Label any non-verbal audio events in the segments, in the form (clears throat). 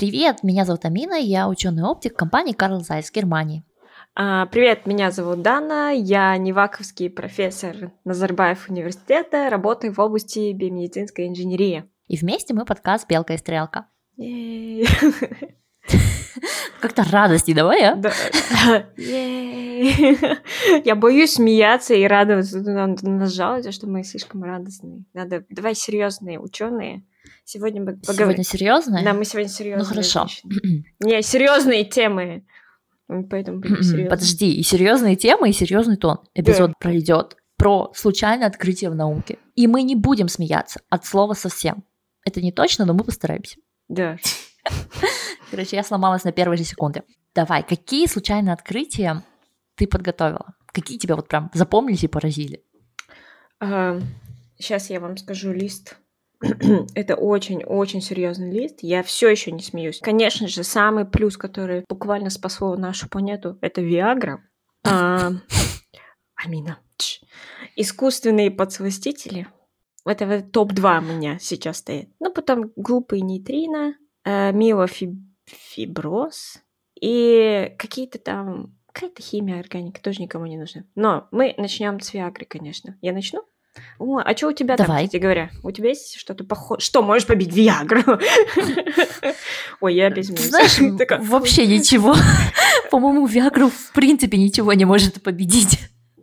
Привет, меня зовут Амина, я ученый-оптик компании Карл Зайс, Германии. А, привет, меня зовут Дана, я неваковский профессор Назарбаев университета, работаю в области биомедицинской инженерии. И вместе мы подкаст «Белка и стрелка». (laughs) Как-то радости давай, а? Да. Я боюсь смеяться и радоваться. Надо нас жалуется, что мы слишком радостные. Надо, давай серьезные ученые. Сегодня мы поговорим. Сегодня серьезные? Да, мы сегодня серьезные. Ну хорошо. (clears throat) Не, серьезные темы. Поэтому серьезные. Подожди, и серьезные темы, и серьезный тон. Эпизод пройдет про случайное открытие в науке. И мы не будем смеяться от слова совсем. Это не точно, но мы постараемся. Да. (laughs) Короче, я сломалась на первой же секунде. Давай, какие случайные открытия ты подготовила? Какие тебя вот прям запомнились и поразили? сейчас я вам скажу лист. (clears throat) Это очень-очень серьезный лист. Я все еще не смеюсь. Конечно же, самый плюс, который буквально спасло нашу планету, это Виагра. А, (laughs) Амина. Искусственные подсластители. Это топ-2 у меня сейчас стоит. Ну, потом глупые нейтрино, э, миофиброз и какие-то там... Какая-то химия, органика тоже никому не нужна. Но мы начнем с Виагры, конечно. Я начну? О, а что у тебя Давай. там, кстати говоря? У тебя есть что-то похожее? Что, можешь побить Виагру? Ой, я без Знаешь, (laughs) вообще ничего. По-моему, Виагру в принципе ничего не может победить.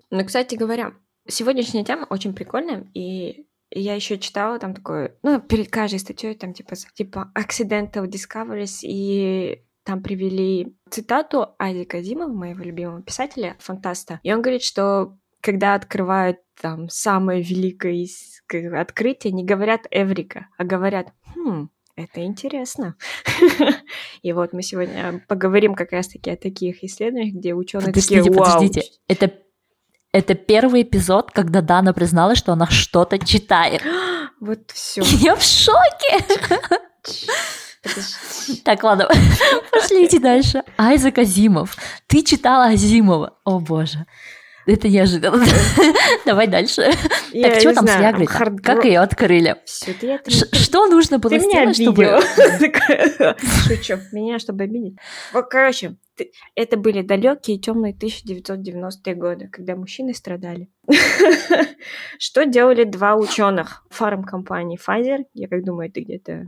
Ну, кстати говоря, сегодняшняя тема очень прикольная, и я еще читала там такое, ну, перед каждой статьей там типа, типа accidental discoveries, и там привели цитату Ади Казимова, моего любимого писателя, фантаста. И он говорит, что когда открывают там самое великое открытие, не говорят «Эврика», а говорят «Хм, это интересно. (laughs) И вот мы сегодня поговорим как раз-таки о таких исследованиях, где ученые подождите, такие, Вау. Подождите, это это первый эпизод, когда Дана призналась, что она что-то читает. (gasps) Вот все. Я в шоке. (laughs) Так, ладно, (laughs) пошлите дальше. Айзек Азимов. Ты читала Азимова. О боже. Это неожиданно. (laughs) Давай дальше. Я так, что там знаю, с Виагрой? Hard... Как ее открыли? Что нужно было сделать, чтобы... (laughs) (laughs) Шучу. Меня, чтобы обидеть. Короче, это были далекие темные 1990-е годы, когда мужчины страдали. Что делали два ученых фармкомпании Pfizer? Я как думаю, это где-то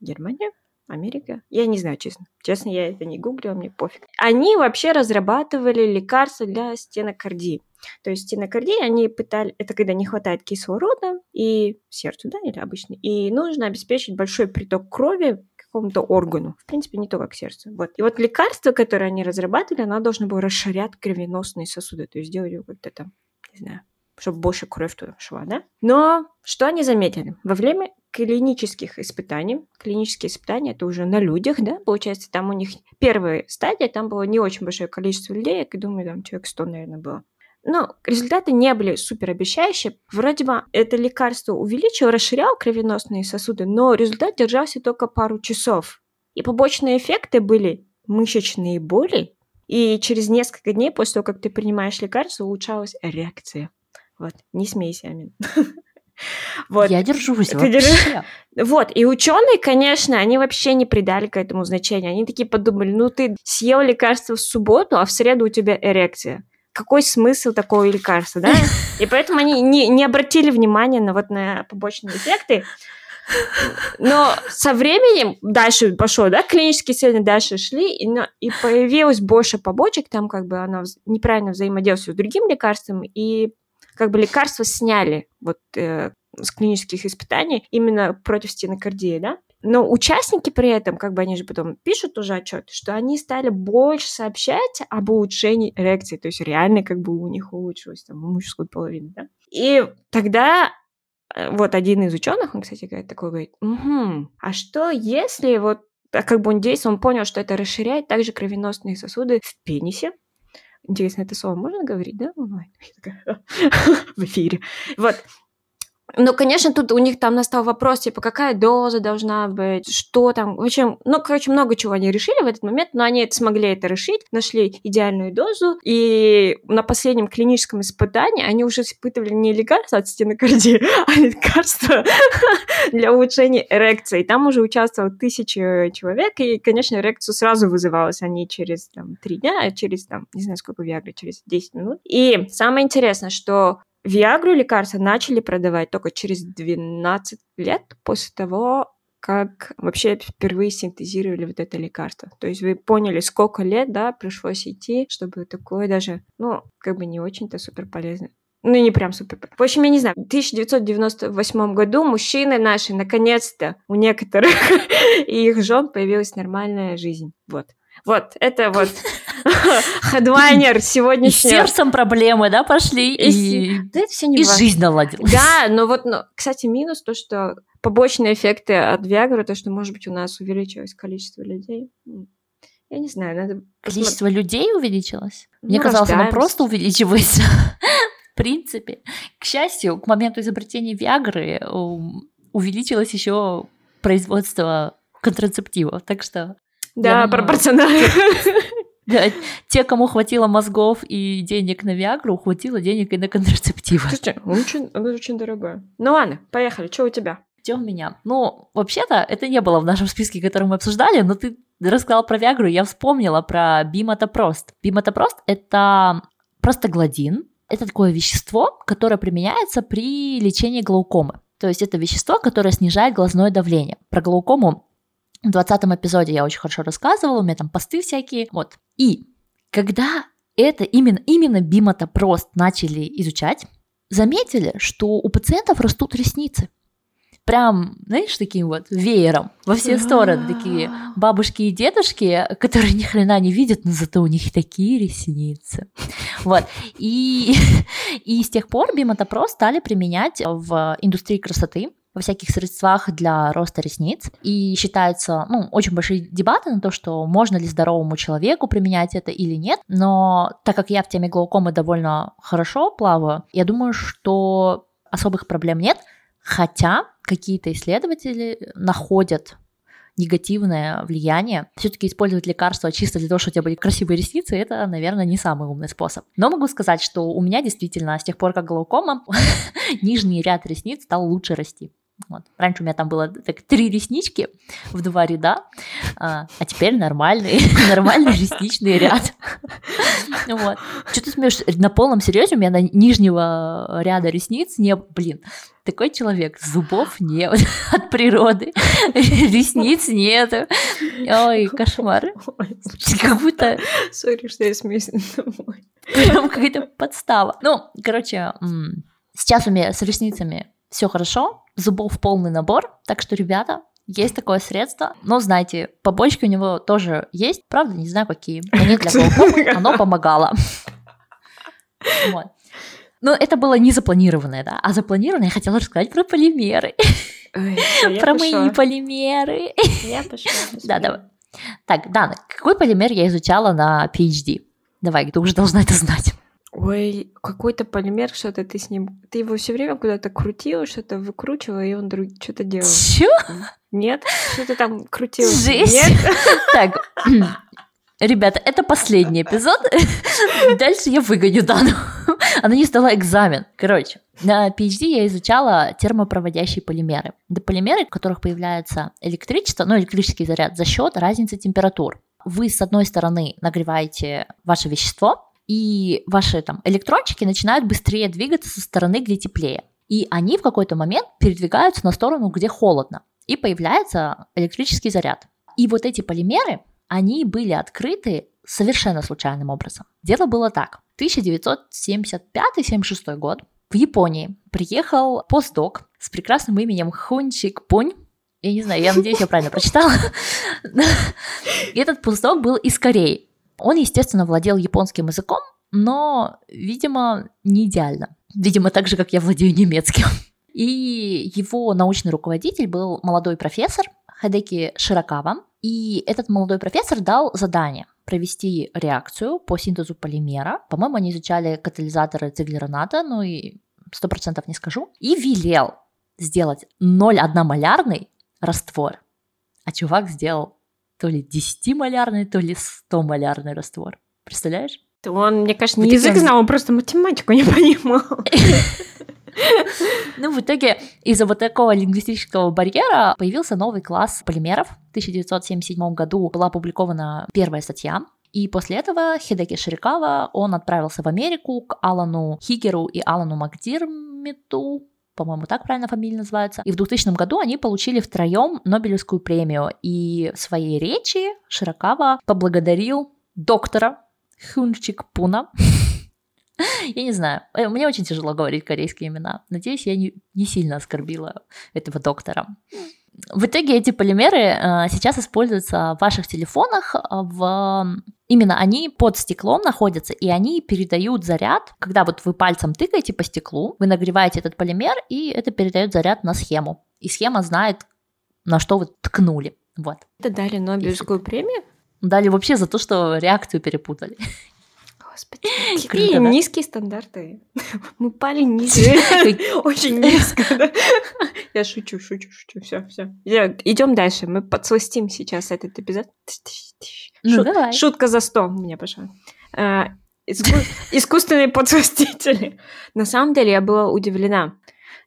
Германия? Америка? Я не знаю, честно. Честно, я это не гуглила, мне пофиг. Они вообще разрабатывали лекарства для стенокардии. То есть стенокардия, они пытали, это когда не хватает кислорода и сердцу, да, или обычно, и нужно обеспечить большой приток крови какому-то органу. В принципе, не только к сердцу. Вот. И вот лекарство, которое они разрабатывали, оно должно было расширять кровеносные сосуды, то есть делать как-то там, не знаю, чтобы больше кровь туда шла, да? Но что они заметили? Во время клинических испытаний, клинические испытания, это уже на людях, да, получается, там у них первая стадия, там было не очень большое количество людей, я думаю, там человек 100, наверное, было. Но результаты не были супер обещающие. Вроде бы это лекарство увеличило, расширяло кровеносные сосуды, но результат держался только пару часов. И побочные эффекты были мышечные боли, и через несколько дней после того, как ты принимаешь лекарство, улучшалась реакция. Вот, не смейся, Амин. (laughs) Вот. Я держусь вообще. Вот, и ученые, конечно, они вообще не придали к этому значения. Они такие подумали, ну ты съел лекарство в субботу, а в среду у тебя эрекция. Какой смысл такого лекарства, да? И поэтому они не, не обратили внимания на вот на побочные эффекты. Но со временем дальше пошло, да, клинические исследования дальше шли, и, и появилось больше побочек, там как бы она неправильно взаимодействует с другим лекарством, и как бы лекарства сняли вот э, с клинических испытаний именно против стенокардии, да? Но участники при этом, как бы они же потом пишут уже отчет, что они стали больше сообщать об улучшении эрекции, то есть реально как бы у них улучшилось там у мужской половины, да? И тогда э, вот один из ученых, он, кстати, говорит, такой говорит, угу, а что если вот а как бы он действует, он понял, что это расширяет также кровеносные сосуды в пенисе, Интересно, это слово можно говорить, да, онлайн? (laughs) В эфире. Вот. Ну, конечно, тут у них там настал вопрос, типа, какая доза должна быть, что там. В общем, ну, короче, много чего они решили в этот момент, но они это смогли это решить, нашли идеальную дозу, и на последнем клиническом испытании они уже испытывали не лекарство от стенокардии, (laughs) а лекарство (laughs) для улучшения эрекции. Там уже участвовало тысячи человек, и, конечно, эрекцию сразу вызывалась, они через там, три дня, а через, там, не знаю, сколько Виагры, через 10 минут. И самое интересное, что Виагру лекарства начали продавать только через 12 лет после того, как вообще впервые синтезировали вот это лекарство. То есть вы поняли, сколько лет, да, пришлось идти, чтобы такое даже, ну, как бы не очень-то супер полезно. Ну, не прям супер. В общем, я не знаю, в 1998 году мужчины наши, наконец-то, у некоторых и (laughs) их жен появилась нормальная жизнь. Вот. Вот, это вот (laughs) хедлайнер сегодняшнего. И сердцем проблемы, да, пошли, и, и, да, это все не и жизнь наладилась. Да, но вот, но, кстати, минус то, что побочные эффекты от Виагры, то, что, может быть, у нас увеличилось количество людей. Я не знаю, надо... Количество посмотреть. людей увеличилось? Ну, Мне казалось, оно просто увеличивается. (laughs) В принципе. К счастью, к моменту изобретения Виагры увеличилось еще производство контрацептивов, так что да, пропорционально. (laughs) Те, кому хватило мозгов и денег на Виагру, хватило денег и на контрацептивы. Слушайте, очень, оно очень дорогое. Ну ладно, поехали, что у тебя? Что у меня? Ну, вообще-то, это не было в нашем списке, который мы обсуждали, но ты рассказал про Виагру, я вспомнила про Бимотопрост. Бимотопрост — это простогладин, это такое вещество, которое применяется при лечении глаукомы. То есть это вещество, которое снижает глазное давление. Про глаукому в 20 эпизоде я очень хорошо рассказывала, у меня там посты всякие. Вот. И когда это именно, именно бимотопрост начали изучать, заметили, что у пациентов растут ресницы. Прям, знаешь, таким вот веером во все стороны. Такие бабушки и дедушки, которые ни хрена не видят, но зато у них такие ресницы. Вот. И, (laughs) и с тех пор бимотопрост стали применять в индустрии красоты во всяких средствах для роста ресниц. И считается, ну, очень большие дебаты на то, что можно ли здоровому человеку применять это или нет. Но так как я в теме глаукомы довольно хорошо плаваю, я думаю, что особых проблем нет. Хотя какие-то исследователи находят негативное влияние. Все-таки использовать лекарства чисто для того, чтобы у тебя были красивые ресницы, это, наверное, не самый умный способ. Но могу сказать, что у меня действительно с тех пор, как глаукома, (laughs) нижний ряд ресниц стал лучше расти. Вот. Раньше у меня там было так, три реснички в два ряда, а, а теперь нормальный, (laughs) нормальный ресничный ряд. (laughs) Вот. Что ты смеешь? На полном серьезе у меня на нижнего ряда ресниц не... Блин, такой человек, зубов нет (laughs) от природы, ресниц нет. Ой, кошмар. Как будто... Сори, что я смеюсь. Прям какая-то подстава. Ну, короче, сейчас у меня с ресницами все хорошо, зубов полный набор, так что, ребята, есть такое средство, но знаете, побочки у него тоже есть, правда, не знаю какие, но не для глаукомы, оно помогало. Вот. Но это было не запланированное, да, а запланированное я хотела рассказать про полимеры. Ой, про мои полимеры. Я пошла. Да, давай. Так, Дана, какой полимер я изучала на PhD? Давай, ты уже должна это знать. Ой, какой-то полимер, что-то ты с ним... Ты его все время куда-то крутила, что-то выкручивала, и он друг... что-то делал. Чё? Нет? Что-то там крутила? Жесть! Нет? (laughs) Так, (clears throat) ребята, это последний эпизод. (laughs) Дальше я выгоню Дану. (laughs) Она не сдала экзамен. Короче, на PhD я изучала термопроводящие полимеры. Это полимеры, в которых появляется электричество, ну, электрический заряд за счет разницы температур. Вы, с одной стороны, нагреваете ваше вещество, и ваши там электрончики начинают быстрее двигаться со стороны, где теплее. И они в какой-то момент передвигаются на сторону, где холодно. И появляется электрический заряд. И вот эти полимеры, они были открыты совершенно случайным образом. Дело было так. 1975-76 год в Японии приехал постдок с прекрасным именем Хунчик Пунь. Я не знаю, я надеюсь, я правильно прочитала. (laughs) Этот постдок был из Кореи. Он, естественно, владел японским языком, но, видимо, не идеально. Видимо, так же, как я владею немецким. И его научный руководитель был молодой профессор Хадеки Широкава. И этот молодой профессор дал задание провести реакцию по синтезу полимера. По-моему, они изучали катализаторы циглероната, ну и сто процентов не скажу, и велел сделать 0,1 малярный раствор, а чувак сделал то ли 10-малярный, то ли 100-малярный раствор. Представляешь? Он, мне кажется, не язык знал, он просто математику не (laughs) понимал. Ну, в итоге из-за вот такого лингвистического барьера появился новый класс полимеров. В 1977 году была опубликована первая статья и после этого Хидеки Ширикава, он отправился в Америку к Алану Хигеру и Алану Макдирмиту, по-моему, так правильно фамилия называется. И в 2000 году они получили втроем Нобелевскую премию. И в своей речи Широкава поблагодарил доктора Хунчик Пуна. (laughs) Я не знаю, э, мне очень тяжело говорить корейские имена. Надеюсь, я не, не сильно оскорбила этого доктора. В итоге эти полимеры э, сейчас используются в ваших телефонах, э, в... именно они под стеклом находятся, и они передают заряд, когда вот вы пальцем тыкаете по стеклу, вы нагреваете этот полимер, и это передает заряд на схему. И схема знает, на что вы ткнули. Вот. Это дали Нобелевскую премию? Дали вообще за то, что реакцию перепутали. Господи, какие Круто, низкие стандарты. (laughs) Мы пали ниже. (laughs) Очень низко, (laughs) Я шучу, шучу, шучу. Все, все. Идем дальше. Мы подсластим сейчас этот эпизод. Ну, давай. Шутка за сто у меня пошла. А, искусственные подсластители. На самом деле я была удивлена.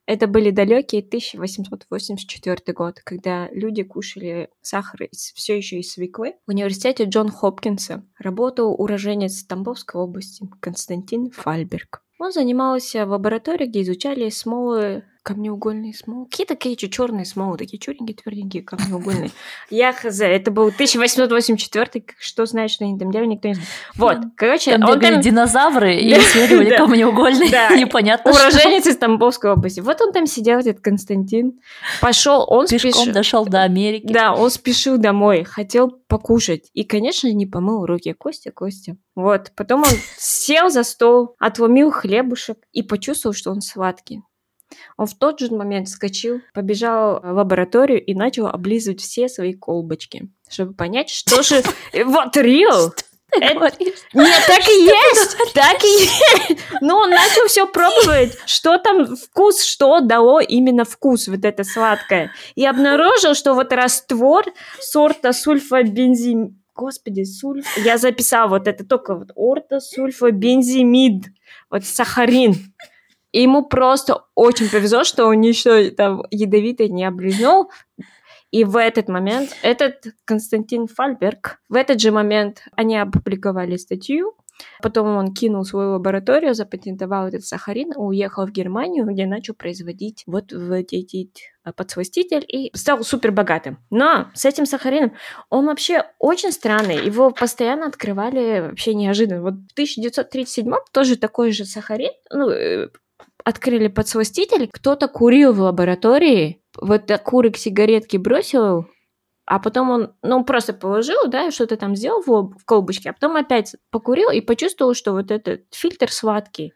Это были далекие 1884 год, когда люди кушали сахар из, все еще из свеклы. В университете Джон Хопкинса работал уроженец Тамбовской области Константин Фальберг. Он занимался в лаборатории, где изучали смолы камнеугольные смолы. Какие такие черные смолы, такие черненькие, тверденькие, камнеугольные. (laughs) Я хз, это был 1884 что знаешь, что они там делали, никто не знает. Вот, короче, там он там... динозавры (laughs) и исследовали камнеугольные, (laughs) непонятно Уроженец из Тамбовской области. Вот он там сидел, этот Константин, пошел, он Пешком дошел до Америки. Да, он спешил домой, хотел покушать. И, конечно, не помыл руки. Костя, Костя. Вот, потом он сел за стол, отломил хлебушек и почувствовал, что он сладкий. Он в тот же момент вскочил, побежал в лабораторию и начал облизывать все свои колбочки, чтобы понять, что же... (laughs) Вот! Это... Нет, так и (laughs) есть, так и есть. Но он начал все пробовать, что там вкус, что дало именно вкус, вот это сладкое. И обнаружил, что вот раствор сорта сульфабензим... Господи, сульф... Я записала вот это только вот ортосульфобензимид, вот сахарин. И ему просто очень повезло, что он ничего там ядовитое не облизнул. И в этот момент этот Константин Фальберг, в этот же момент они опубликовали статью, Потом он кинул свою лабораторию, запатентовал этот сахарин, уехал в Германию, где начал производить вот эти подсластитель и стал супер богатым. Но с этим сахарином он вообще очень странный. Его постоянно открывали вообще неожиданно. Вот в 1937 тоже такой же сахарин, ну, э, открыли подсластитель, кто-то курил в лаборатории, вот окурок сигаретки бросил, а потом он, ну, просто положил, да, что-то там сделал в, в колбочке, а потом опять покурил и почувствовал, что вот этот фильтр сладкий.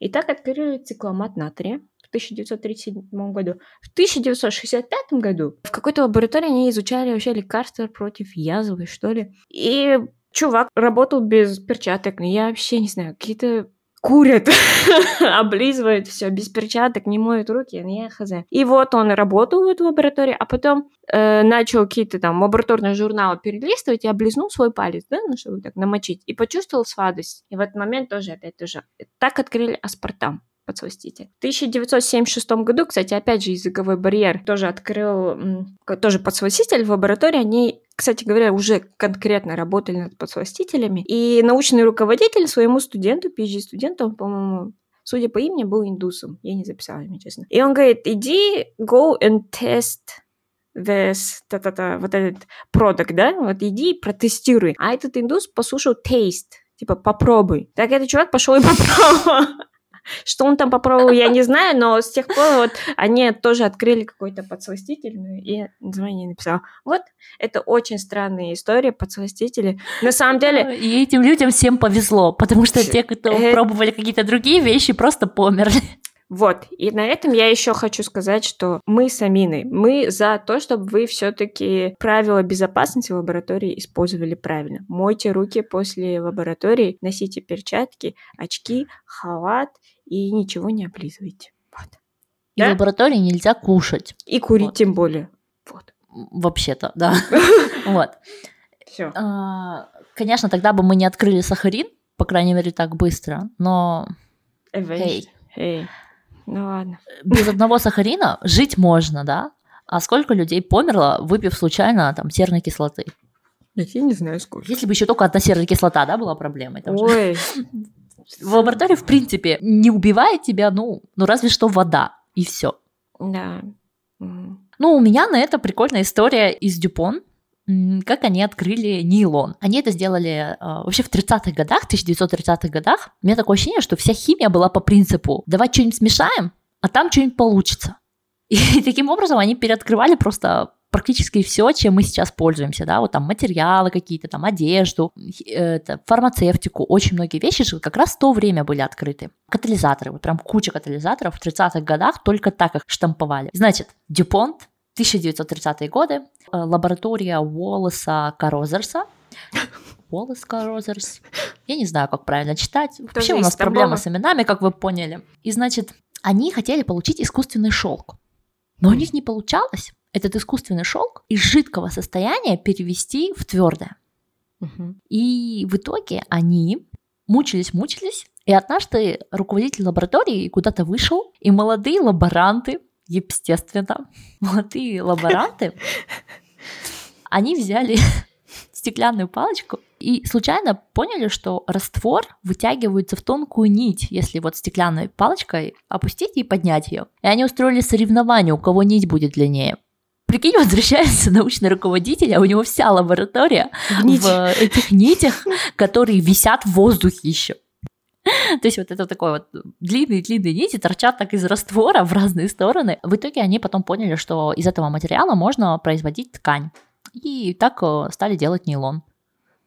И так открыли цикломат натрия в 1937 году. В 1965 году в какой-то лаборатории они изучали вообще лекарства против язвы, что ли. И чувак работал без перчаток. Я вообще не знаю, какие-то курят, (laughs) облизывают все без перчаток, не моют руки, не хз. И вот он работал в этой лаборатории, а потом э, начал какие-то там лабораторные журналы перелистывать и облизнул свой палец, да, ну, чтобы так намочить, и почувствовал сладость. И в этот момент тоже опять тоже так открыли аспартам подсластитель. В 1976 году, кстати, опять же языковой барьер тоже открыл тоже подсластитель в лаборатории. Они, кстати говоря, уже конкретно работали над подсластителями. И научный руководитель своему студенту, PhD-студенту, по-моему, судя по имени, был индусом. Я не записала имя, честно. И он говорит, иди, go and test this, та-та-та, вот этот продукт, да, вот иди протестируй. А этот индус послушал taste, типа попробуй. Так этот чувак пошел и попробовал. Что он там попробовал, я не знаю, но с тех пор вот они тоже открыли какой-то подсластитель, ну, и название написал. Вот, это очень странная история, подсластители. На самом деле... И этим людям всем повезло, потому что те, кто это... пробовали какие-то другие вещи, просто померли. Вот, и на этом я еще хочу сказать, что мы с Аминой, мы за то, чтобы вы все-таки правила безопасности в лаборатории использовали правильно. Мойте руки после лаборатории, носите перчатки, очки, халат и ничего не облизывайте. Вот. И да? в лаборатории нельзя кушать. И курить вот. тем более. Вот. Вообще-то, да. (laughs) Вот. Все. А, конечно, тогда бы мы не открыли сахарин, по крайней мере, так быстро, но... Эй. Эй. Ну ладно. Без одного сахарина жить можно, да? А сколько людей померло, выпив случайно там серной кислоты? Я не знаю сколько. Если бы еще только одна серная кислота, да, была проблемой. Там Ой. Же. (laughs) В лаборатории, в принципе, не убивает тебя, ну, ну разве что вода, и все. Да. Ну, у меня на это прикольная история из Дюпон как они открыли нейлон. Они это сделали э, вообще в 30-х годах, 1930-х годах. У меня такое ощущение, что вся химия была по принципу «давай что-нибудь смешаем, а там что-нибудь получится». (laughs) И таким образом они переоткрывали просто практически все, чем мы сейчас пользуемся, да, вот там материалы какие-то, там одежду, это, фармацевтику, очень многие вещи же как раз в то время были открыты. Катализаторы, вот прям куча катализаторов в 30-х годах только так их штамповали. Значит, Дюпонт 1930-е годы, э, лаборатория Уоллеса Карозерса. (laughs) Уоллес Карозерс. Я не знаю, как правильно читать. Вообще у нас проблемы с именами, как вы поняли. И, значит, они хотели получить искусственный шелк. Но у них не получалось этот искусственный шелк из жидкого состояния перевести в твердое. Угу. И в итоге они мучились, мучились, и однажды руководитель лаборатории куда-то вышел, и молодые лаборанты естественно, (laughs) молодые лаборанты, они взяли (laughs) стеклянную палочку и случайно поняли, что раствор вытягивается в тонкую нить, если вот стеклянной палочкой опустить и поднять ее. И они устроили соревнование, у кого нить будет длиннее. Прикинь, возвращается (laughs) научный руководитель, а у него вся лаборатория в, в этих нитях, которые висят в воздухе еще. (laughs) То есть вот это такой вот длинные-длинные нити торчат так из раствора в разные стороны. В итоге они потом поняли, что из этого материала можно производить ткань. И так э, стали делать нейлон.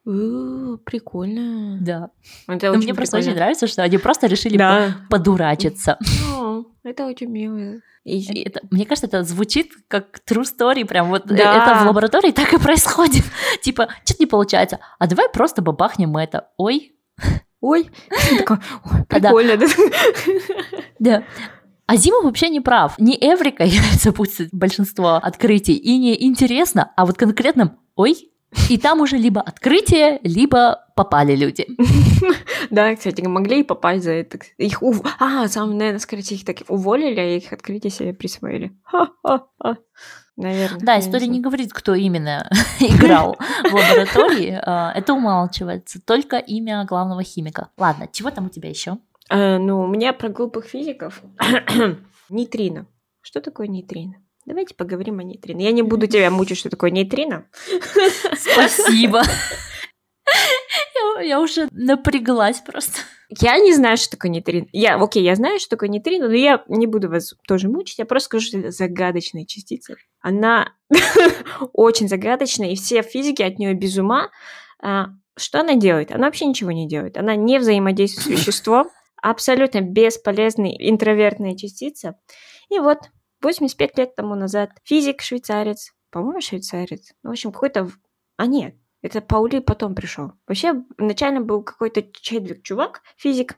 У, прикольно. Да. Это мне просто очень нравится, что они просто решили да. подурачиться. (laughs) О, это очень мило. И... Это, мне кажется, это звучит как true story, прям вот э, да. это в лаборатории так и (laughs) происходит. типа, что-то не получается, а давай просто бабахнем это. Ой, ой, прикольно, да? (laughs) Да. А Зима вообще не прав. Не Эврика (laughs) является путь большинство открытий, и не интересно, а вот конкретным «ой», и там уже либо открытие, либо попали люди. (laughs) Да, кстати, могли и попасть за это. Их ув... А, самое, наверное, скорее их так уволили, а их открытие себе присвоили. Наверное. Да, история не говорит, кто именно (laughs) играл в лаборатории. (laughs) А, это умалчивается. Только имя главного химика. Ладно, чего там у тебя еще? А, ну, у меня про глупых физиков. (clears throat) нейтрино. Что такое нейтрино? Давайте поговорим о нейтрино. Я не буду тебя мучить, что такое нейтрино. (laughs) Спасибо. Я, я уже напряглась просто. Я не знаю, что такое нейтрино. Я, окей, я знаю, что такое нейтрино, но я не буду вас тоже мучить. Я просто скажу, что это загадочная частица. Она (laughs) очень загадочная, и все физики от нее без ума. А, что она делает? Она вообще ничего не делает. Она не взаимодействует с (laughs) веществом, абсолютно бесполезная интровертная частица. И вот 85 лет тому назад физик-швейцарец, по-моему, швейцарец, ну, в общем, какой-то... А нет, это Паули потом пришел. Вообще, изначально был какой-то Чедвик чувак, физик.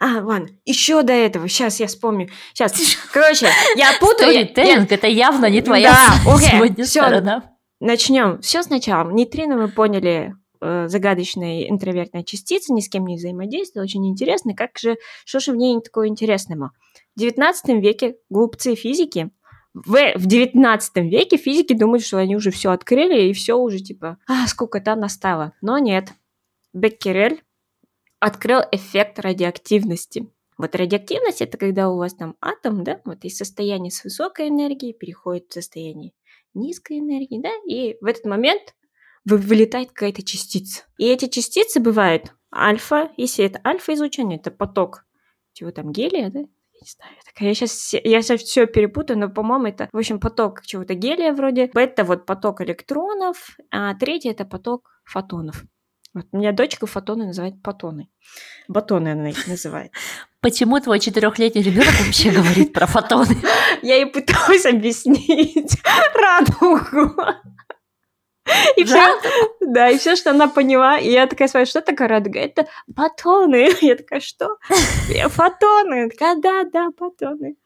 А, ладно, еще до этого, сейчас я вспомню. Сейчас, короче, я (laughs) путаю. Сторителлинг, это явно не твоя да, (laughs) сегодня все, сторона. Начнем. Все сначала. Нейтрино мы поняли, э, загадочная интровертная частица, ни с кем не взаимодействует, очень интересно. Как же, что же в ней такое интересного? В 19 веке глупцы физики в, в 19 веке физики думают, что они уже все открыли и все уже типа, а, сколько-то настало. Но нет. Беккерель открыл эффект радиоактивности. Вот радиоактивность это когда у вас там атом, да, вот из состояния с высокой энергией переходит в состояние низкой энергии, да, и в этот момент вылетает какая-то частица. И эти частицы бывают альфа, если это альфа-излучение, это поток чего там, гелия, да, не знаю, такая, я сейчас, я сейчас все перепутаю, но, по-моему, это, в общем, поток чего-то гелия вроде. Это вот поток электронов, а третий это поток фотонов. Вот. У меня дочка фотоны называет патоны. Батоны она их называет. Почему твой четырехлетний ребенок вообще говорит про фотоны? (laughs) Я ей пыталась объяснить (laughs) радугу. И все, да, и все, что она поняла, и я такая спрашиваю, что такое радуга? Это батоны. (laughs) Я такая, что? Фотоны. Такая, да, да, батоны.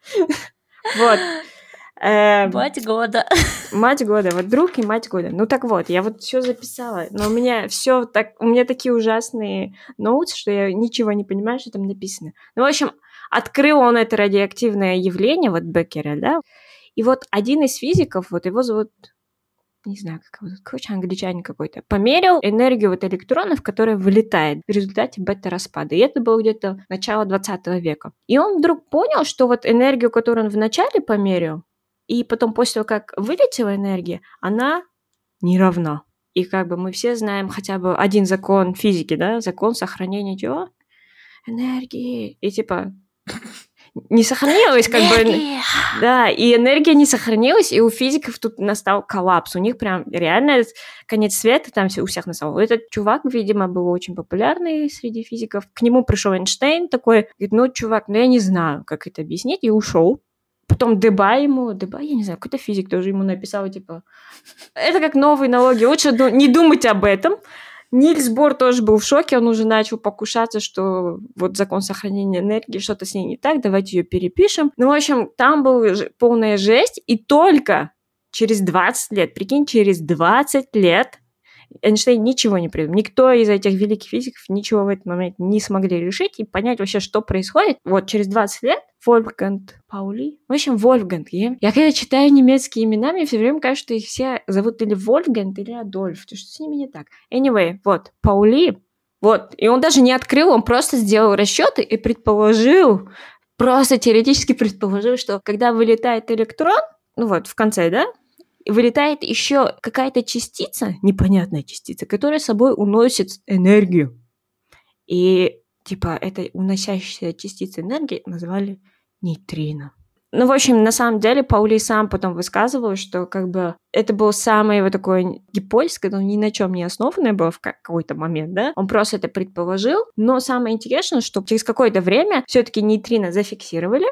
Вот. Эм, мать года. (laughs) Мать года, вот друг и мать года. Ну так вот, я вот все записала, но у меня все так, у меня такие ужасные ноутс, что я ничего не понимаю, что там написано. Ну, в общем, открыл он это радиоактивное явление, вот Беккера, да, и вот один из физиков, вот его зовут не знаю, как его зовут, короче, англичанин какой-то, померил энергию вот электронов, которая вылетает в результате бета-распада. И это было где-то начало 20 века. И он вдруг понял, что вот энергию, которую он вначале померил, и потом после того, как вылетела энергия, она не равна. И как бы мы все знаем хотя бы один закон физики, да, закон сохранения чего? Энергии. И типа (laughs) не сохранилась, как бы... Да, и энергия не сохранилась, и у физиков тут настал коллапс. У них прям реально конец света там все у всех настал. Этот чувак, видимо, был очень популярный среди физиков. К нему пришел Эйнштейн такой, говорит, ну, чувак, ну я не знаю, как это объяснить, и ушел. Потом Деба ему, Деба, я не знаю, какой-то физик тоже ему написал, типа, это как новые налоги, лучше не думать об этом. Нильс Бор тоже был в шоке, он уже начал покушаться, что вот закон сохранения энергии, что-то с ней не так, давайте ее перепишем. Ну, в общем, там была полная жесть, и только через 20 лет, прикинь, через 20 лет Эйнштейн ничего не придумал. Никто из этих великих физиков ничего в этот момент не смогли решить и понять вообще, что происходит. Вот через 20 лет Вольфганг Паули. В общем, Вольфганг. Я, я когда читаю немецкие имена, мне все время кажется, что их все зовут или Вольфганг, или Адольф. То что с ними не так. Anyway, вот, Паули. Вот. И он даже не открыл, он просто сделал расчеты и предположил, просто теоретически предположил, что когда вылетает электрон, ну вот, в конце, да, вылетает еще какая-то частица, непонятная частица, которая собой уносит энергию. И типа этой уносящейся частицы энергии назвали нейтрино. Ну, в общем, на самом деле, Паули сам потом высказывал, что как бы это был самый вот такой гипотез, который ни на чем не основанный был в какой-то момент, да, он просто это предположил, но самое интересное, что через какое-то время все-таки нейтрино зафиксировали,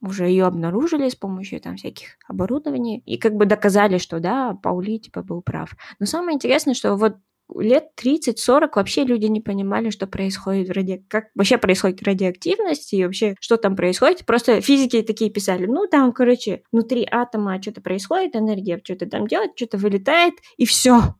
уже ее обнаружили с помощью там всяких оборудований и как бы доказали, что да, Паули типа был прав. Но самое интересное, что вот лет 30-40 вообще люди не понимали, что происходит в ради... как вообще происходит радиоактивность и вообще что там происходит. Просто физики такие писали, ну там, короче, внутри атома что-то происходит, энергия что-то там делает, что-то вылетает, и все.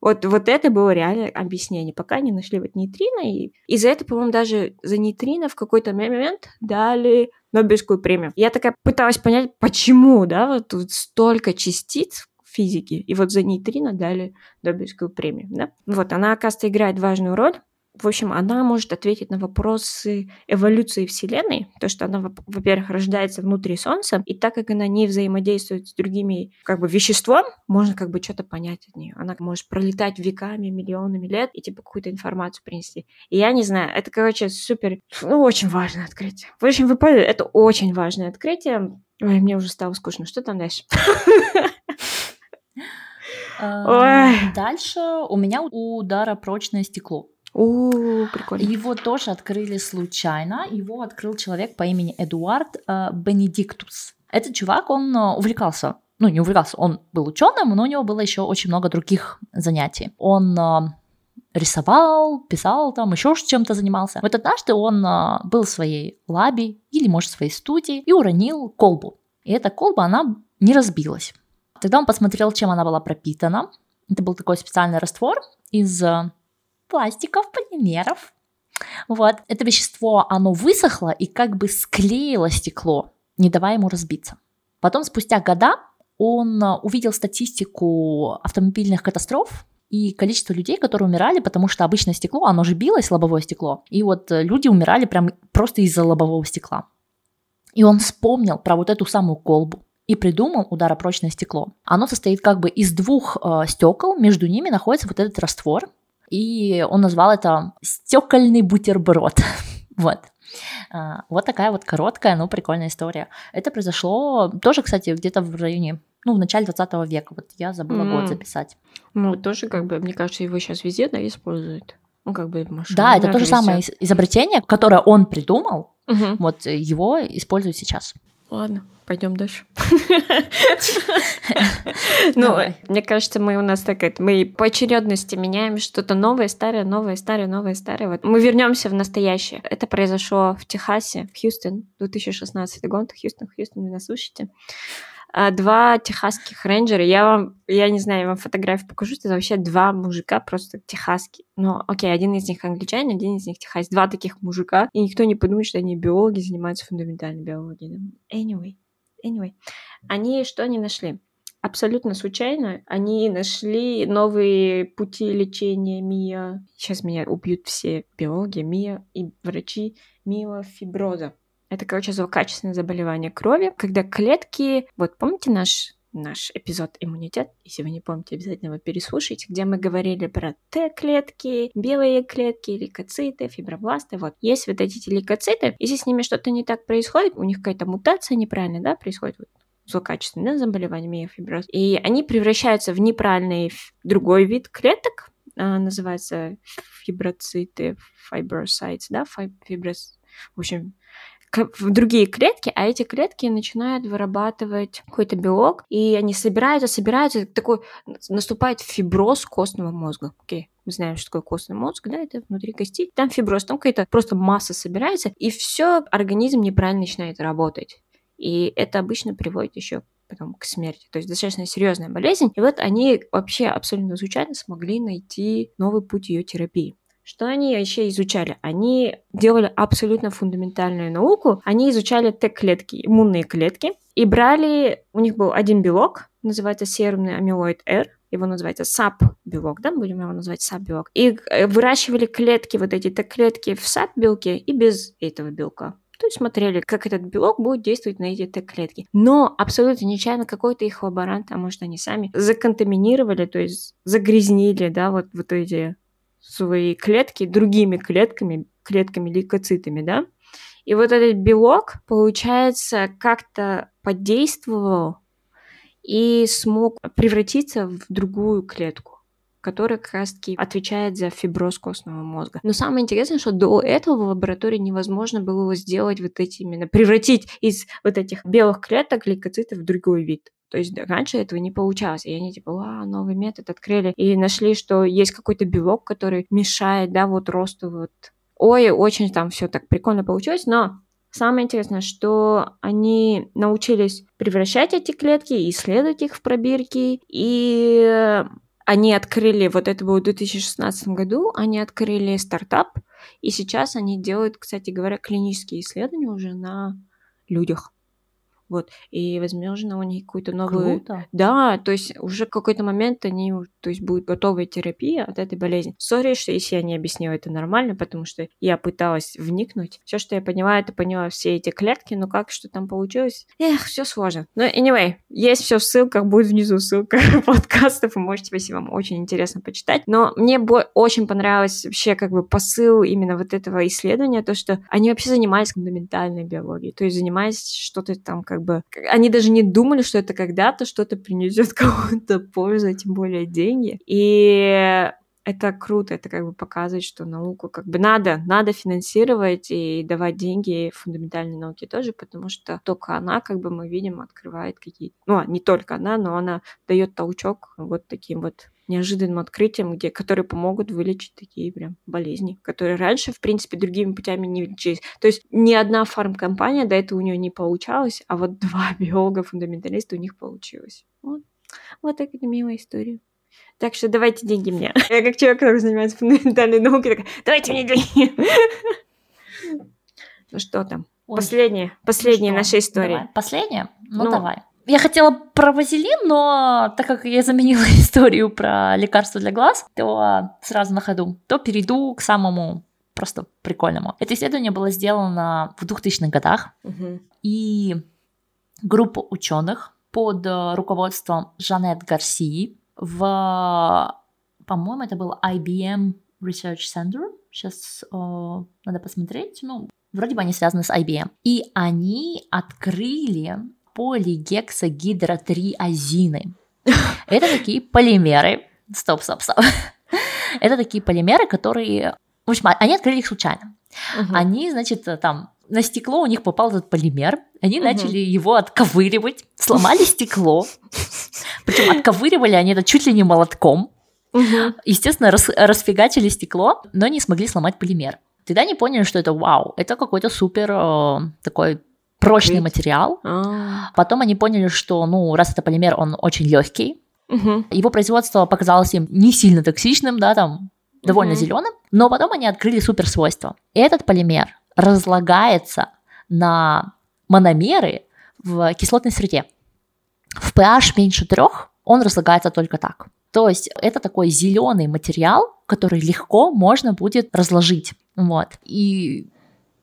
Вот, вот это было реальное объяснение, пока не нашли вот нейтрино, и из-за этого, по-моему, даже за нейтрино в какой-то момент дали Нобелевскую премию. Я такая пыталась понять, почему, да, вот тут столько частиц физики, и вот за нейтрино дали Нобелевскую премию, да. Вот, она, оказывается, играет важную роль, в общем, она может ответить на вопросы эволюции Вселенной, то, что она, во-первых, рождается внутри Солнца, и так как она не взаимодействует с другими как бы веществом, можно как бы что-то понять от нее. Она может пролетать веками, миллионами лет и типа какую-то информацию принести. И я не знаю, это, короче, супер, ну, очень важное открытие. В общем, вы поняли, это очень важное открытие. Ой, мне уже стало скучно. Что там дальше? Эм, дальше у меня удара прочное стекло. О, прикольно. Его тоже открыли случайно. Его открыл человек по имени Эдуард э, Бенедиктус. Этот чувак, он э, увлекался ну, не увлекался, он был ученым, но у него было еще очень много других занятий. Он э, рисовал, писал там, еще чем-то занимался. Вот однажды он э, был в своей лабе или, может, в своей студии и уронил колбу. И эта колба, она не разбилась. Тогда он посмотрел, чем она была пропитана. Это был такой специальный раствор из э, пластиков, полимеров. Вот. Это вещество, оно высохло и как бы склеило стекло, не давая ему разбиться. Потом, спустя года, он э, увидел статистику автомобильных катастроф и количество людей, которые умирали, потому что обычное стекло, оно же билось, лобовое стекло, и вот э, люди умирали прям просто из-за лобового стекла. И он вспомнил про вот эту самую колбу и придумал ударопрочное стекло. Оно состоит как бы из двух э, стекол, между ними находится вот этот раствор, и он назвал это стекольный бутерброд. (laughs) вот. А, вот такая вот короткая, но прикольная история. Это произошло тоже, кстати, где-то в районе, ну, в начале 20 века. Вот я забыла mm. год записать. Ну, тоже, как бы, мне кажется, его сейчас везде, да, используют. Ну, как бы машина. Да, это то же самое изобретение, которое он придумал, угу. вот его используют сейчас. Ладно, пойдем дальше. (laughs) Ну, мне кажется, мы у нас так это, мы по очередности меняем что-то новое, старое, новое, старое, новое, старое. Вот мы вернемся в настоящее. Это произошло в Техасе, в Хьюстон, 2016 год. Хьюстон, Хьюстон, вы нас слушаете. А, два техасских рейнджера. Я вам, я не знаю, я вам фотографию покажу. Это вообще два мужика просто техасские. Ну, окей, один из них англичанин, один из них техас. Два таких мужика. И никто не подумает, что они биологи, занимаются фундаментальной биологией. Anyway, anyway. Они что они нашли? Абсолютно случайно они нашли новые пути лечения МИА. Сейчас меня убьют все биологи, МИА и врачи миофиброза. Это, короче, злокачественное заболевание крови, когда клетки... Вот помните наш наш эпизод «Иммунитет», если вы не помните, обязательно его переслушайте, где мы говорили про Т-клетки, белые клетки, лейкоциты, фибробласты. Вот, есть вот эти лейкоциты, если с ними что-то не так происходит, у них какая-то мутация неправильная, да, происходит, вот, злокачественное заболевание миофиброз, и они превращаются в неправильный другой вид клеток, а, называется фиброциты, фибросайты, да, фиброс, в общем, в другие клетки, а эти клетки начинают вырабатывать какой-то белок, и они собираются, собираются, такой наступает фиброз костного мозга. Окей, мы знаем, что такое костный мозг, да, это внутри кости. Там фиброз, там какая-то просто масса собирается, и все, организм неправильно начинает работать. И это обычно приводит еще потом к смерти. То есть достаточно серьезная болезнь. И вот они вообще абсолютно случайно смогли найти новый путь ее терапии. Что они еще изучали? Они делали абсолютно фундаментальную науку. Они изучали Т-клетки, иммунные клетки, и брали, у них был один белок, называется серумный амилоид P, его называется SAP-белок, да, будем его называть SAP-белок, и э, выращивали клетки, вот эти Т-клетки в SAP-белке и без этого белка. То есть смотрели, как этот белок будет действовать на эти Т-клетки. Но абсолютно нечаянно какой-то их лаборант, а может они сами законтаминировали, то есть загрязнили, да, вот, вот эти свои клетки другими клетками, клетками лейкоцитами, да, и вот этот белок, получается, как-то подействовал и смог превратиться в другую клетку которая как раз-таки отвечает за фиброз костного мозга. Но самое интересное, что до этого в лаборатории невозможно было сделать вот эти именно, превратить из вот этих белых клеток лейкоцитов в другой вид. То есть раньше этого не получалось. И они типа, а, новый метод открыли. И нашли, что есть какой-то белок, который мешает, да, вот росту вот. Ой, очень там все так прикольно получилось, но Самое интересное, что они научились превращать эти клетки, исследовать их в пробирки, и они открыли, вот это было в 2016 году, они открыли стартап, и сейчас они делают, кстати говоря, клинические исследования уже на людях. Вот. И, возможно, у них какую-то новую... Круто. Да, то есть уже в какой-то момент они, то есть будет готовая терапия от этой болезни. Сори, что если я не объяснила это нормально, потому что я пыталась вникнуть. Все, что я поняла, это поняла все эти клетки, но как что там получилось? Эх, все сложно. Но anyway, есть все в ссылках, будет внизу ссылка (laughs) подкастов, вы можете, если вам очень интересно, почитать. Но мне очень понравилось вообще как бы посыл именно вот этого исследования, то, что они вообще занимались фундаментальной биологией, то есть занимались что-то там как как бы... Они даже не думали, что это когда-то что-то принесет (laughs) кому-то пользу, тем более деньги. И это круто, это как бы показывает, что науку как бы надо, надо финансировать и давать деньги фундаментальной науке тоже, потому что только она, как бы мы видим, открывает какие-то, ну, не только она, но она дает толчок вот таким вот неожиданным открытием, где, которые помогут вылечить такие прям болезни, которые раньше, в принципе, другими путями не лечились. То есть ни одна фармкомпания до этого у нее не получалась, а вот (laughs) два биолога-фундаменталиста у них получилось. Вот. Вот такая милая история. Так что давайте деньги мне. (laughs) Я как человек, который занимается фундаментальной наукой, такая, давайте мне деньги. (laughs) Ну что там? Последняя, последняя ну наша история. Последняя? Ну, ну давай. Я хотела про вазелин, но так как я заменила (laughs) историю про лекарства для глаз, то сразу на ходу, то перейду к самому просто прикольному. Это исследование было сделано в 2000-х годах, угу. и группа ученых под руководством Жанет Гарсии в, по-моему, это был IBM Research Center. Сейчас э, надо посмотреть. Ну, Вроде бы они связаны с IBM. И они открыли полигексагидротриазины. (laughs) Это такие полимеры. Стоп, стоп, стоп. Это такие полимеры, которые... В общем, они открыли их случайно. Угу. Они, значит, там на стекло у них попал этот полимер, они угу. начали его отковыривать, сломали стекло, причем отковыривали они это чуть ли не молотком, угу. естественно, рас, расфигачили стекло, но не смогли сломать полимер. Тогда они поняли, что это вау, это какой-то супер э, такой прочный Great. материал. А. Потом они поняли, что, ну, раз это полимер, он очень легкий. Угу. Его производство показалось им не сильно токсичным, да, там довольно угу. зеленым, но потом они открыли суперсвойства. Этот полимер разлагается на мономеры в кислотной среде. В pH меньше трех он разлагается только так. То есть это такой зеленый материал, который легко можно будет разложить. Вот. И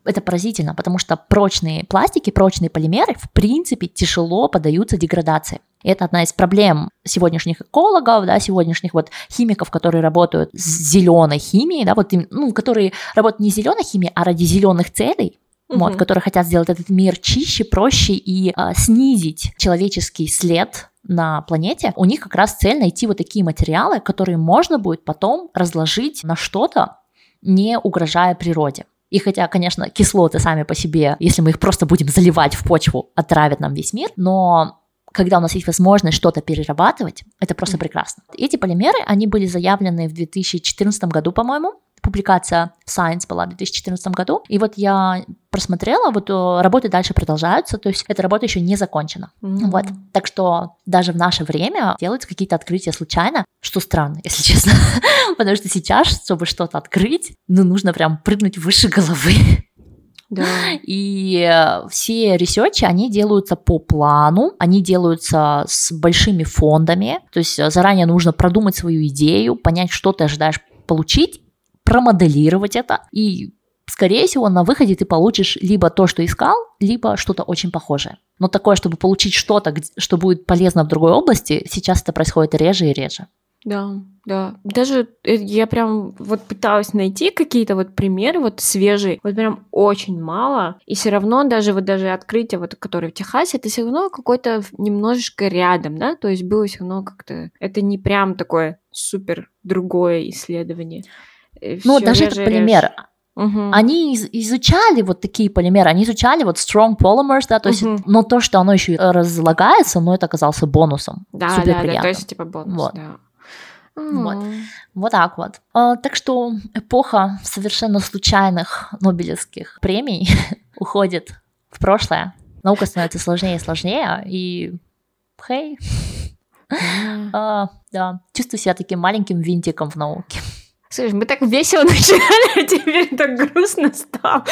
это поразительно, потому что прочные пластики, прочные полимеры, в принципе, тяжело поддаются деградации. И это одна из проблем сегодняшних экологов, да, сегодняшних вот химиков, которые работают с зеленой химией, да, вот, ну, которые работают не зеленой химией, а ради зеленых целей, uh-huh. вот, которые хотят сделать этот мир чище, проще и э, снизить человеческий след на планете, у них как раз цель найти вот такие материалы, которые можно будет потом разложить на что-то, не угрожая природе. И хотя, конечно, кислоты сами по себе, если мы их просто будем заливать в почву, отравят нам весь мир, но когда у нас есть возможность что-то перерабатывать, это просто прекрасно. Эти полимеры, они были заявлены в 2014 году, по-моему, публикация Science была в 2014 году, и вот я просмотрела, вот э, работы дальше продолжаются, то есть эта работа еще не закончена. Mm-hmm. Вот. Так что даже в наше время делаются какие-то открытия случайно, что странно, (laughs) если честно. Потому что сейчас, чтобы что-то открыть, ну, нужно прям прыгнуть выше головы. Да. (laughs) И э, все ресерчи, они делаются по плану, они делаются с большими фондами, то есть э, заранее нужно продумать свою идею, понять, что ты ожидаешь получить, промоделировать это, и, скорее всего, на выходе ты получишь либо то, что искал, либо что-то очень похожее. Но такое, чтобы получить что-то, что будет полезно в другой области, сейчас это происходит реже и реже. Да, да. Даже э, я прям вот пыталась найти какие-то вот примеры вот свежие, вот прям очень мало. И все равно даже вот даже открытие вот, которое в Техасе, это все равно какой-то немножечко рядом, да, то есть было все равно как-то, это не прям такое супер другое исследование. Э, ну, даже этот полимер, Угу. Они из- изучали вот такие полимеры, они изучали вот strong polymers, да, то есть, угу. но то, что оно еще разлагается, но это оказался бонусом. Да, Супер да, да, то есть типа бонус, вот. да. Вот. вот так вот. А, так что эпоха совершенно случайных Нобелевских премий (laughs) уходит в прошлое. Наука становится сложнее и сложнее, и хей, (laughs) а, да, чувствую себя таким маленьким винтиком в науке. Слушай, мы так весело (laughs) начинали, а теперь так грустно стало.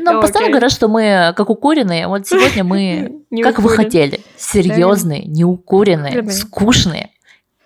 Нам постоянно говорят, что мы как укуренные. Вот сегодня мы, (laughs) как вы хотели, серьезные, неукуренные, скучные.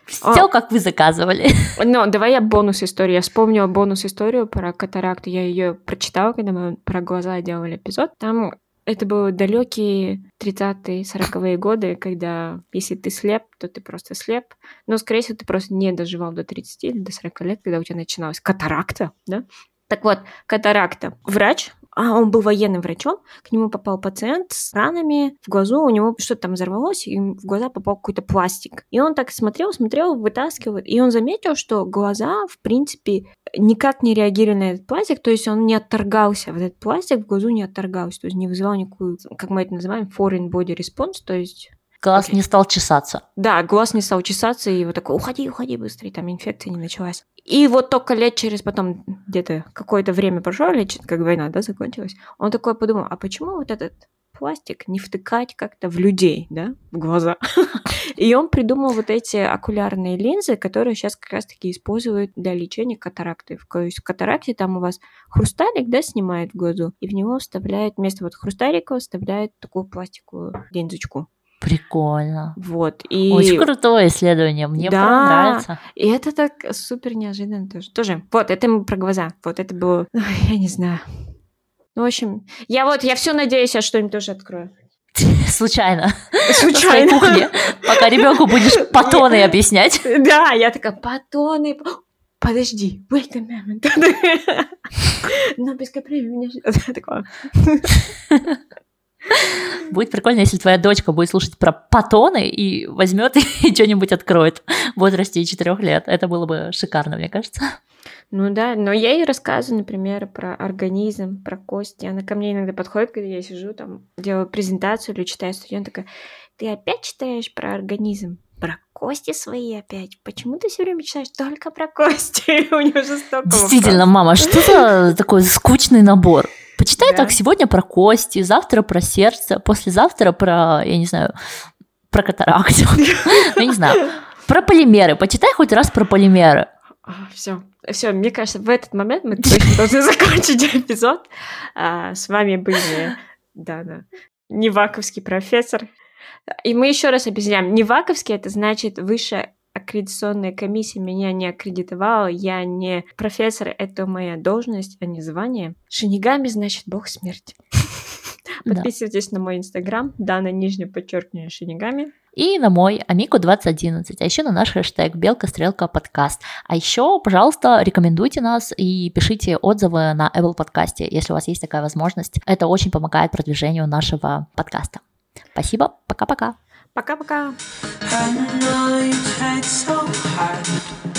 Все, а. как вы заказывали. (laughs) Ну, давай я бонус историю. Я вспомнила бонус историю про катаракт. Я ее прочитала, когда мы про глаза делали эпизод. Там это были далекие 30-е, 40-е годы, когда если ты слеп, то ты просто слеп. Но, скорее всего, ты просто не доживал до 30 или до 40 лет, когда у тебя начиналась катаракта, да? Так вот, катаракта. Врач а он был военным врачом, к нему попал пациент с ранами в глазу, у него что-то там взорвалось, и в глаза попал какой-то пластик. И он так смотрел, смотрел, вытаскивал, и он заметил, что глаза, в принципе, никак не реагировали на этот пластик, то есть он не отторгался, вот этот пластик в глазу не отторгался, то есть не вызывал никакую, как мы это называем, foreign body response, то есть Глаз okay. не стал чесаться. Да, глаз не стал чесаться, и вот такой, уходи, уходи быстрее, там инфекция не началась. И вот только лет через потом, где-то какое-то время прошло, лет, как война, да, закончилась, он такой подумал, а почему вот этот пластик не втыкать как-то в людей, да, в глаза. (laughs) И он придумал вот эти окулярные линзы, которые сейчас как раз-таки используют для лечения катаракты. То есть в катаракте там у вас хрусталик, да, снимает в глазу, и в него вставляет, вместо вот хрусталика вставляет такую пластиковую линзочку. Прикольно. Вот. И... Очень крутое исследование, мне да, нравится. И это так супер неожиданно тоже. Тоже. Вот, это мы про глаза. Вот это было, (laughs) я не знаю. Ну, в общем, я вот, я все надеюсь, я что-нибудь тоже открою. Случайно. (laughs) Случайно. На кухне, пока ребенку будешь (laughs) патоны объяснять. Да, я такая, патоны. подожди, wait a moment. Нобелевская премия меня ждет. Такое. (laughs) Будет прикольно, если твоя дочка будет слушать про патоны и возьмет и (laughs) что-нибудь откроет в возрасте 4 лет. Это было бы шикарно, мне кажется. Ну да, но я ей рассказываю, например, про организм, про кости. Она ко мне иногда подходит, когда я сижу там, делаю презентацию или читаю студент, такая, ты опять читаешь про организм? Про кости свои опять. Почему ты все время читаешь только про кости? (laughs) У нее жестоко. Действительно, мама, что за такой скучный набор? Почитай да. так сегодня про кости, завтра про сердце, послезавтра про, я не знаю, про катаракту. (laughs) Я не знаю. Про полимеры. Почитай хоть раз про полимеры. Все, все, мне кажется, в этот момент мы точно должны (laughs) закончить эпизод. А, с вами были Дана, Неваковский профессор. И мы еще раз объясняем. Неваковский это значит высшая аккредитационная комиссия меня не аккредитовала, я не профессор, это моя должность, а не звание. Шинигами значит бог смерти. (laughs) Подписывайтесь на мой инстаграм, Дана нижнее подчеркивание Шинигами. И на мой Амику 2011, а еще на наш хэштег Белка Стрелка подкаст. А еще, пожалуйста, рекомендуйте нас и пишите отзывы на Apple подкасте, если у вас есть такая возможность. Это очень помогает продвижению нашего подкаста. Спасибо, пока-пока. Пока-пока. And the night so hard.